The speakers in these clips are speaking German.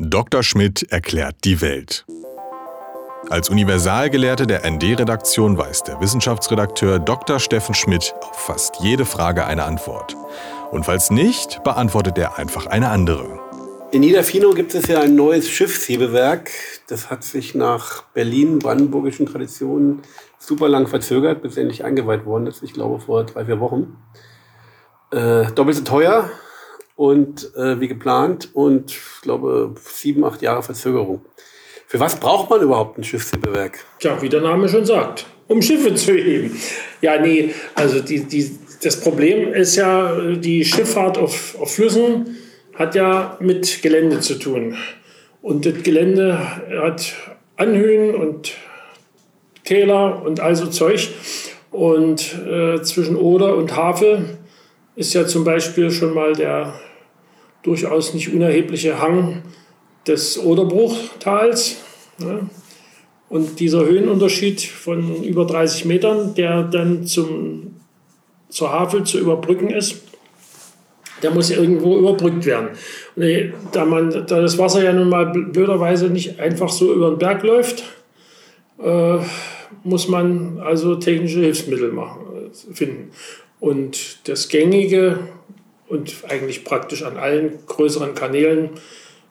Dr. Schmidt erklärt die Welt. Als Universalgelehrte der ND-Redaktion weiß der Wissenschaftsredakteur Dr. Steffen Schmidt auf fast jede Frage eine Antwort. Und falls nicht, beantwortet er einfach eine andere. In Niederfino gibt es ja ein neues Schiffshebewerk. Das hat sich nach Berlin, brandenburgischen Traditionen super lang verzögert, bis endlich eingeweiht worden ist. Ich glaube vor drei, vier Wochen. Äh, doppelt so teuer, und äh, wie geplant und ich glaube sieben, acht Jahre Verzögerung. Für was braucht man überhaupt ein Schiffshebewerk? Tja, wie der Name schon sagt, um Schiffe zu heben. Ja, nee, also die, die, das Problem ist ja, die Schifffahrt auf, auf Flüssen hat ja mit Gelände zu tun. Und das Gelände hat Anhöhen und Täler und also Zeug. Und äh, zwischen Oder und Havel ist ja zum Beispiel schon mal der durchaus nicht unerhebliche Hang des Oderbruchtals. Ne? Und dieser Höhenunterschied von über 30 Metern, der dann zum, zur Havel zu überbrücken ist, der muss irgendwo überbrückt werden. Und da, man, da das Wasser ja nun mal blöderweise nicht einfach so über den Berg läuft, äh, muss man also technische Hilfsmittel machen, finden. Und das gängige und eigentlich praktisch an allen größeren Kanälen.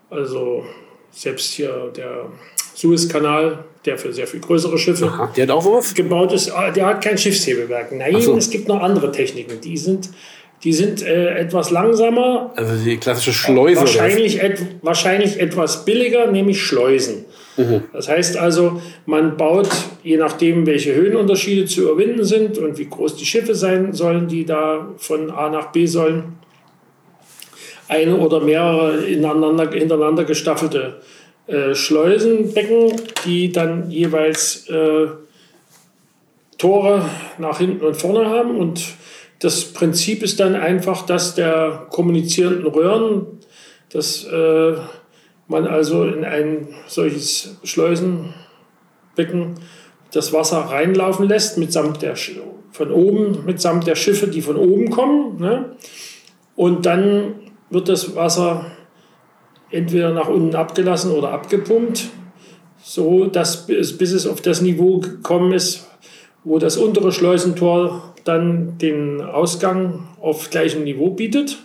Also selbst hier der Suezkanal, der für sehr viel größere Schiffe Aha, der hat auch gebaut ist, ah, der hat kein Schiffshebewerk. Nein, so. es gibt noch andere Techniken. Die sind, die sind äh, etwas langsamer. Also die klassische Schleuse. Wahrscheinlich, et, wahrscheinlich etwas billiger, nämlich Schleusen. Mhm. Das heißt also, man baut, je nachdem, welche Höhenunterschiede zu überwinden sind und wie groß die Schiffe sein sollen, die da von A nach B sollen, eine oder mehrere ineinander, hintereinander gestaffelte äh, Schleusenbecken, die dann jeweils äh, Tore nach hinten und vorne haben. Und das Prinzip ist dann einfach, dass der kommunizierenden Röhren, dass äh, man also in ein solches Schleusenbecken das Wasser reinlaufen lässt, mitsamt der, von oben, mitsamt der Schiffe, die von oben kommen. Ne? Und dann wird das Wasser entweder nach unten abgelassen oder abgepumpt, so dass es, bis es auf das Niveau gekommen ist, wo das untere Schleusentor dann den Ausgang auf gleichem Niveau bietet.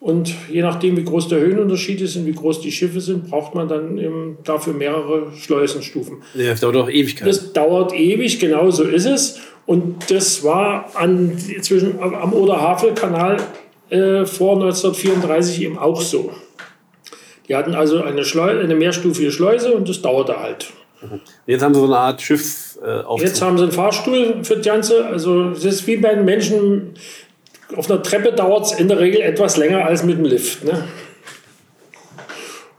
Und je nachdem, wie groß der Höhenunterschied ist und wie groß die Schiffe sind, braucht man dann eben dafür mehrere Schleusenstufen. Ja, das dauert auch Ewigkeit. Das dauert ewig, genau so ist es. Und das war an, zwischen, am Oder-Havel-Kanal äh, vor 1934 eben auch so. Die hatten also eine, Schleu eine mehrstufige Schleuse und das dauerte halt. Mhm. Jetzt haben sie so eine Art Schiff äh, Jetzt haben sie einen Fahrstuhl für das Ganze. Also es ist wie bei den Menschen. Auf einer Treppe dauert es in der Regel etwas länger als mit dem Lift. Ne?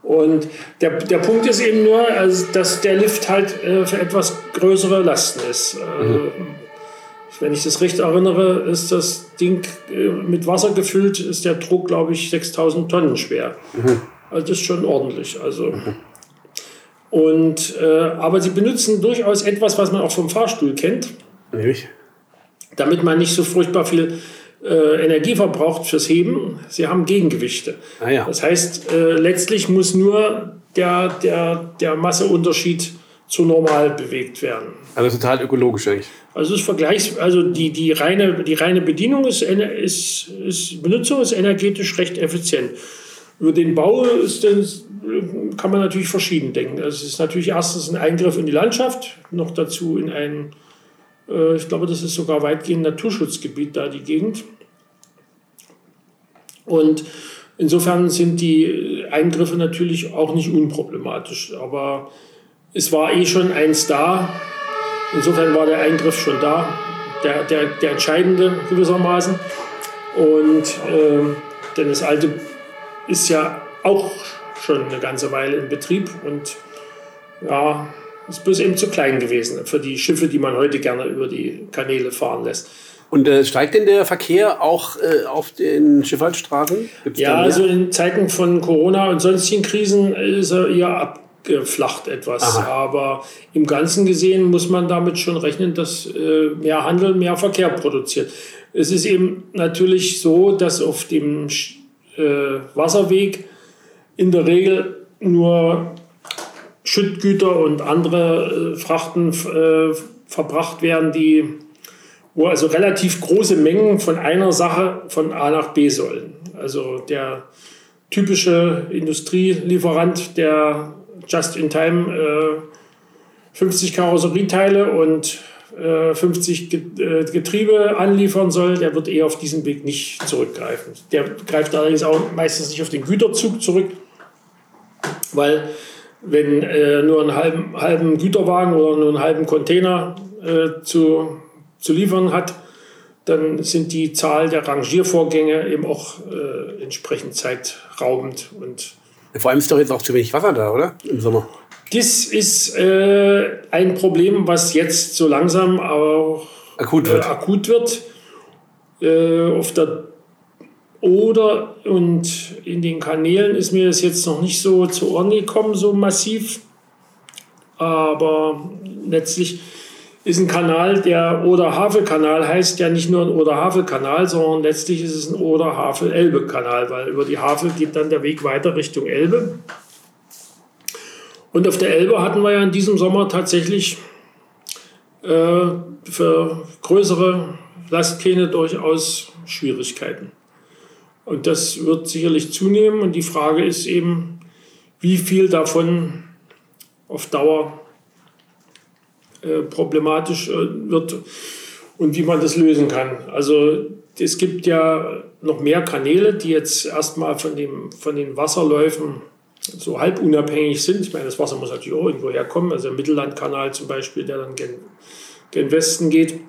Und der, der Punkt ist eben nur, also, dass der Lift halt äh, für etwas größere Lasten ist. Also, mhm wenn ich das recht erinnere, ist das Ding äh, mit Wasser gefüllt, ist der Druck, glaube ich, 6000 Tonnen schwer. Mhm. Also das ist schon ordentlich. Also. Mhm. Und, äh, aber sie benutzen durchaus etwas, was man auch vom Fahrstuhl kennt. Nämlich? Damit man nicht so furchtbar viel äh, Energie verbraucht fürs Heben. Sie haben Gegengewichte. Ah, ja. Das heißt, äh, letztlich muss nur der, der, der Masseunterschied zu normal bewegt werden. Also total ökologisch eigentlich. Also es Vergleichs, also die, die, reine, die reine Bedienung ist, ist, ist Benutzung ist energetisch recht effizient. Über den Bau ist das, kann man natürlich verschieden denken. Also es ist natürlich erstens ein Eingriff in die Landschaft, noch dazu in ein, äh, ich glaube, das ist sogar weitgehend Naturschutzgebiet da, die Gegend. Und insofern sind die Eingriffe natürlich auch nicht unproblematisch. Aber es war eh schon eins da, Insofern war der Eingriff schon da, der, der, der entscheidende gewissermaßen. Und äh, denn das alte ist ja auch schon eine ganze Weile in Betrieb und ja, ist bloß eben zu klein gewesen für die Schiffe, die man heute gerne über die Kanäle fahren lässt. Und äh, steigt denn der Verkehr auch äh, auf den Schifffahrtsstraßen? ja, also in Zeiten von Corona und sonstigen Krisen ist er eher ab, abgeflacht etwas. Aha. Aber im Ganzen gesehen muss man damit schon rechnen, dass äh, mehr Handel mehr Verkehr produziert. Es ist eben natürlich so, dass auf dem äh, Wasserweg in der Regel nur Schüttgüter und andere äh, Frachten äh, verbracht werden, die, wo also relativ große Mengen von einer Sache von A nach B sollen. Also der typische Industrielieferant, der just in time äh, 50 Karosserieteile und äh, 50 äh, Getriebe anliefern soll, der wird eher auf diesen Weg nicht zurückgreifen. Der greift allerdings auch meistens nicht auf den Güterzug zurück, weil wenn äh, nur einen halben, halben Güterwagen oder nur einen halben Container äh, zu, zu liefern hat, dann sind die Zahl der Rangiervorgänge eben auch äh, entsprechend zeitraubend. Und Vor allem ist doch jetzt auch zu wenig Wasser da, oder? Im Sommer. Das ist äh, ein Problem, was jetzt so langsam auch akut wird. Äh, akut wird. Äh, auf der Oder und in den Kanälen ist mir das jetzt noch nicht so zu Ohren gekommen, so massiv. Aber letztlich ist ein Kanal, der Oder-Havel-Kanal heißt ja nicht nur ein Oder-Havel-Kanal, sondern letztlich ist es ein Oder-Havel-Elbe-Kanal, weil über die Havel geht dann der Weg weiter Richtung Elbe. Und auf der Elbe hatten wir ja in diesem Sommer tatsächlich äh, für größere Lastkähne durchaus Schwierigkeiten. Und das wird sicherlich zunehmen. Und die Frage ist eben, wie viel davon auf Dauer äh, problematisch äh, wird und wie man das lösen kann. Also es gibt ja noch mehr Kanäle, die jetzt erstmal von, dem, von den Wasserläufen so halb unabhängig sind. Ich meine, das Wasser muss natürlich auch irgendwo herkommen. Also der Mittellandkanal zum Beispiel, der dann gen, gen Westen geht,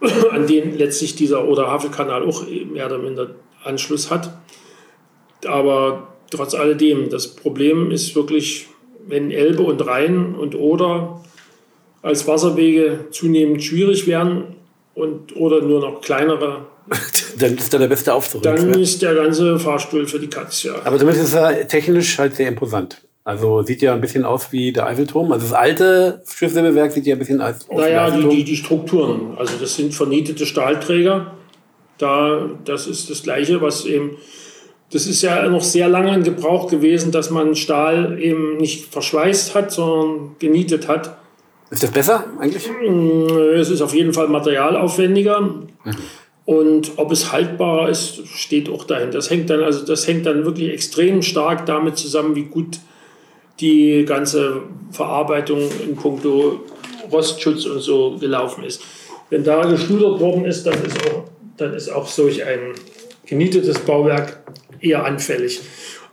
an den letztlich dieser Oder-Havel-Kanal auch mehr oder minder Anschluss hat. Aber trotz alledem, das Problem ist wirklich, wenn Elbe und Rhein und Oder als Wasserwege zunehmend schwierig werden und oder nur noch kleinere dann ist da der beste Aufzug. Dann ist der ganze Fahrstuhl für die Katz, ja. Aber zumindest ist er technisch halt sehr imposant. Also sieht ja ein bisschen aus wie der Eiffelturm. Also das alte Schiffssäbewerk sieht ja ein bisschen aus wie Naja, die, die, die Strukturen. Also das sind vernietete Stahlträger. Da, das ist das Gleiche, was eben. Das ist ja noch sehr lange in Gebrauch gewesen, dass man Stahl eben nicht verschweißt hat, sondern genietet hat. Ist das besser eigentlich? Es ist auf jeden Fall materialaufwendiger. Mhm. Und ob es haltbarer ist, steht auch dahin. Das hängt dann, also das hängt dann wirklich extrem stark damit zusammen, wie gut die ganze Verarbeitung in puncto Rostschutz und so gelaufen ist. Wenn da geschludert worden ist, dann ist auch, dann ist auch solch ein genietetes Bauwerk eher anfällig.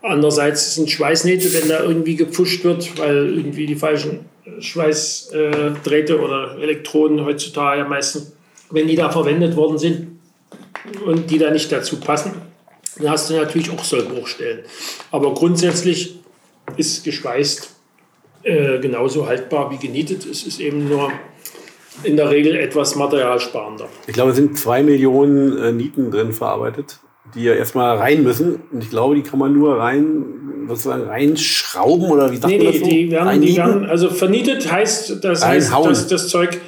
Andererseits sind Schweißnähte, wenn da irgendwie gepfuscht wird, weil irgendwie die falschen Schweißdrähte oder Elektroden heutzutage meistens, wenn die da verwendet worden sind, und die da nicht dazu passen, dann hast du natürlich auch Sollbruchstellen. Aber grundsätzlich ist geschweißt äh, genauso haltbar wie genietet. Es ist eben nur in der Regel etwas materialsparender. Ich glaube, es sind zwei Millionen äh, Nieten drin verarbeitet, die ja erstmal rein müssen. Und ich glaube, die kann man nur rein, sozusagen reinschrauben oder wie sagt nee, man das so? Die werden, die werden, also vernietet heißt, das heißt, dass das Zeug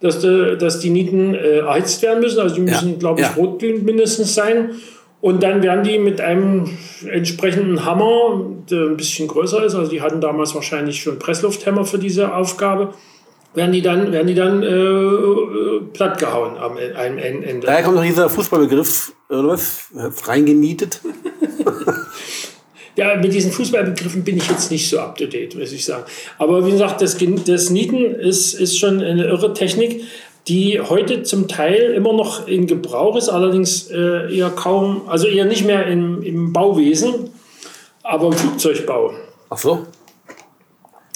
dass, dass die Nieten äh, erhitzt werden müssen. Also die müssen, ja. glaube ich, ja. rotglühend mindestens sein. Und dann werden die mit einem entsprechenden Hammer, der ein bisschen größer ist, also die hatten damals wahrscheinlich schon Presslufthämmer für diese Aufgabe, werden die dann, werden die dann äh, äh plattgehauen am einem Ende. Daher kommt noch dieser Fußballbegriff, oder was? Reingenietet. Ja, mit diesen Fußballbegriffen bin ich jetzt nicht so up to date, muss ich sagen. Aber wie gesagt, das, das Nieten ist, ist schon eine irre Technik, die heute zum Teil immer noch in Gebrauch ist, allerdings äh, eher kaum, also eher nicht mehr im, im Bauwesen, aber im Flugzeugbau. Ach so.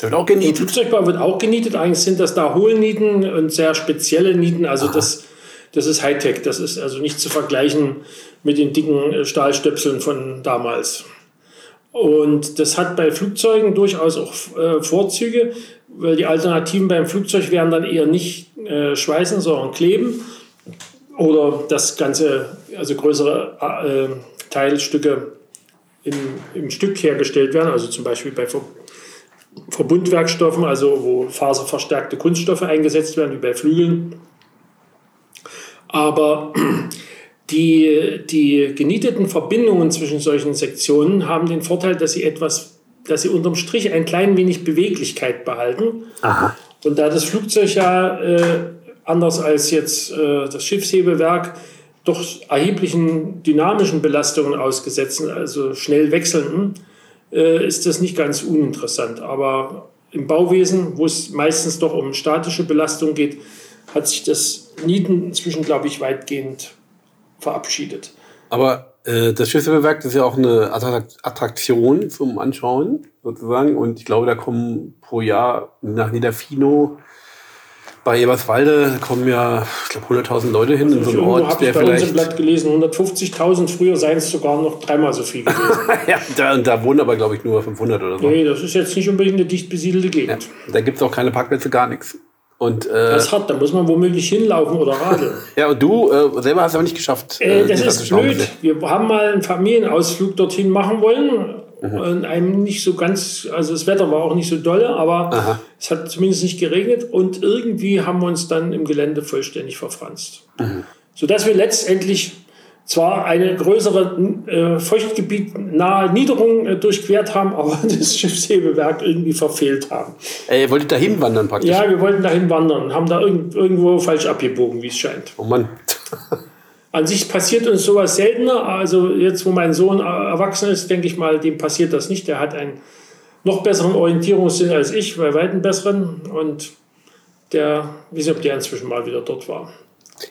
Der wird auch genietet. Im Flugzeugbau wird auch genietet. Eigentlich sind das da Hohlnieten und sehr spezielle Nieten. Also das, das ist Hightech. Das ist also nicht zu vergleichen mit den dicken äh, Stahlstöpseln von damals. Und das hat bei Flugzeugen durchaus auch äh, Vorzüge, weil die Alternativen beim Flugzeug wären dann eher nicht äh, schweißen, sondern kleben. Oder das Ganze, also größere äh, Teilstücke im, im Stück hergestellt werden, also zum Beispiel bei Verbundwerkstoffen, also wo faserverstärkte Kunststoffe eingesetzt werden, wie bei Flügeln. Aber Die, die genieteten Verbindungen zwischen solchen Sektionen haben den Vorteil, dass sie etwas, dass sie unterm Strich ein klein wenig Beweglichkeit behalten. Aha. Und da das Flugzeug ja äh, anders als jetzt äh, das Schiffshebewerk doch erheblichen dynamischen Belastungen ausgesetzt, also schnell wechselnden, äh, ist das nicht ganz uninteressant. Aber im Bauwesen, wo es meistens doch um statische Belastung geht, hat sich das Nieten inzwischen, glaube ich, weitgehend verabschiedet. Aber äh, das Schiffshebewerk das ist ja auch eine Attrakt- Attraktion zum Anschauen sozusagen. Und ich glaube, da kommen pro Jahr nach Niederfino bei Eberswalde kommen ja, ich glaube, 100.000 Leute hin in so Irgendwo Ort, habe ich der bei uns im vielleicht. Blatt gelesen, 150.000, früher seien es sogar noch dreimal so viel gewesen. ja, da, und da wohnen aber, glaube ich, nur 500 oder so. nee, das ist jetzt nicht unbedingt eine dicht besiedelte Ja. Gegend. Da gibt es auch keine Parkplätze, gar nichts. Und, äh, Das ist hart, da muss man womöglich hinlaufen oder radeln. ja, und du äh, selber hast aber nicht geschafft. Äh, das die ist blöd. zu Wir haben mal einen Familienausflug dorthin machen wollen. Und einem nicht so ganz, also das Wetter war auch nicht so dolle, aber Aha. es hat zumindest nicht geregnet und irgendwie haben wir uns dann im Gelände vollständig verfranst. Mhm. Sodass Sodass wir letztendlich zwar eine größere äh, Feuchtgebiet nahe Niederung äh, durchquert haben, aber das Schiffshebewerk irgendwie verfehlt haben. Äh, ihr wolltet da hinwandern praktisch. Ja, wir wollten dahin wandern, haben da irgend, irgendwo falsch abgebogen, wie es scheint. Oh Mann. An sich passiert uns sowas seltener. Also jetzt, wo mein Sohn erwachsen ist, denke ich mal, dem passiert das nicht. Der hat einen noch besseren Orientierungssinn als ich, bei weitem besseren. Und der, ich weiß ob der inzwischen mal wieder dort war.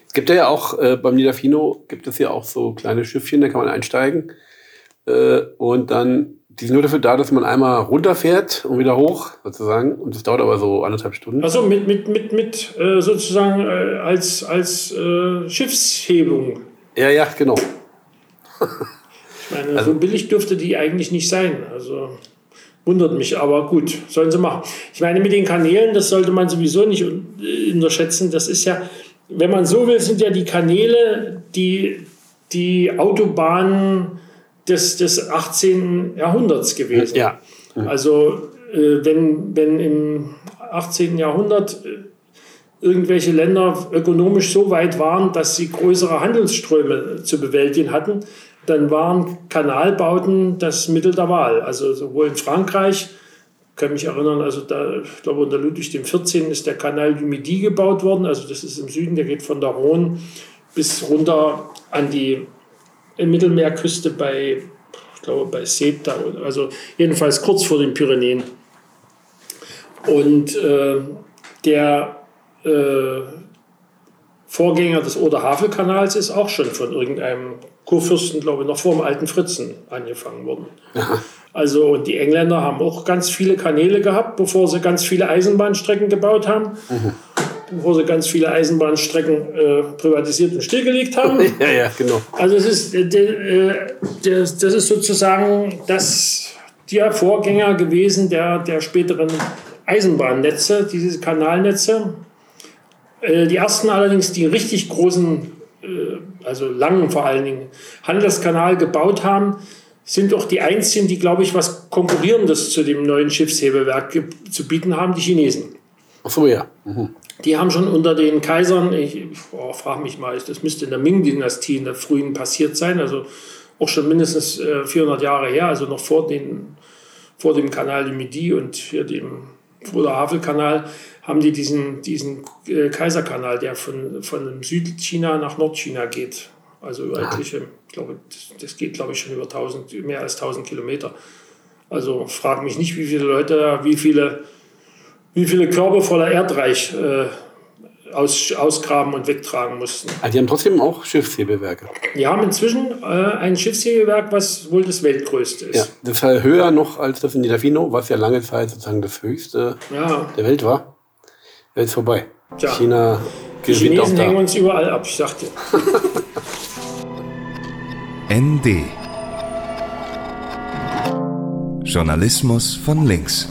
Es gibt ja auch äh, beim Niederfino gibt es ja auch so kleine Schiffchen, da kann man einsteigen. Äh, und dann, die sind nur dafür da, dass man einmal runterfährt und wieder hoch, sozusagen. Und das dauert aber so anderthalb Stunden. Also mit, mit, mit, mit äh, sozusagen äh, als, als äh, Schiffshebung. Ja, ja, genau. Ich meine, so billig dürfte die eigentlich nicht sein. Also wundert mich, aber gut, sollen sie machen. Ich meine, mit den Kanälen, das sollte man sowieso nicht äh, unterschätzen. Das ist ja, wenn man so will, sind ja die Kanäle die, die Autobahnen des, des 18. Jahrhunderts gewesen. Ja. Also äh, wenn, wenn im 18. Jahrhundert äh, irgendwelche Länder ökonomisch so weit waren, dass sie größere Handelsströme zu bewältigen hatten, dann waren Kanalbauten das Mittel der Wahl. Also sowohl in Frankreich, ich kann mich erinnern, also da, ich glaube unter Ludwig XIV. ist der Kanal du Midi gebaut worden, also das ist im Süden, der geht von der Rhone bis runter an die Mittelmeerküste bei, ich glaube bei Ceuta, also jedenfalls kurz vor den Pyrenäen. Und äh, der äh, Vorgänger des Oder-Havel-Kanals ist auch schon von irgendeinem Kurfürsten, glaube ich, noch vor dem alten Fritzen angefangen worden. Also, und die Engländer haben auch ganz viele Kanäle gehabt, bevor sie ganz viele Eisenbahnstrecken gebaut haben, bevor sie ganz viele Eisenbahnstrecken äh, privatisiert und stillgelegt haben. Ja, ja, genau. Also es ist, äh, der, äh, das ist sozusagen das, der Vorgänger gewesen der, der späteren Eisenbahnnetze, diese Kanalnetze. Äh, Die ersten allerdings, die richtig großen, äh, also langen vor allen Dingen, Handelskanal gebaut haben, sind auch die einzigen, die, glaube ich, was Konkurrierendes zu dem neuen Schiffshebewerk zu bieten haben, die Chinesen. Ach so, ja. Mhm. Die haben schon unter den Kaisern, ich oh, frage mich mal, das müsste in der Ming-Dynastie in der frühen passiert sein, also auch schon mindestens äh, 400 Jahre her, also noch vor, den, vor dem Kanal du Midi und hier dem oder Havelkanal, haben die diesen, diesen äh, Kaiserkanal, der von, von Südchina nach Nordchina geht. Also über etliche, ich glaube, das, das geht, glaube ich, schon über 1000, mehr als 1000 Kilometer. Also frage mich nicht, wie viele Leute, da, wie viele wie viele Körbe voller Erdreich äh, aus, ausgraben und wegtragen mussten. Ah, die haben trotzdem auch Schiffshebewerke. Die haben inzwischen äh, ein Schiffshebewerk, was wohl das weltgrößte Ja, ist. das ist halt höher noch als das in Niederfino, was ja lange Zeit sozusagen das höchste Ja, der Welt war. Jetzt vorbei. Tja. China die gewinnt auch Chinesen hängen uns überall ab, ich sagte. ND Journalismus von links.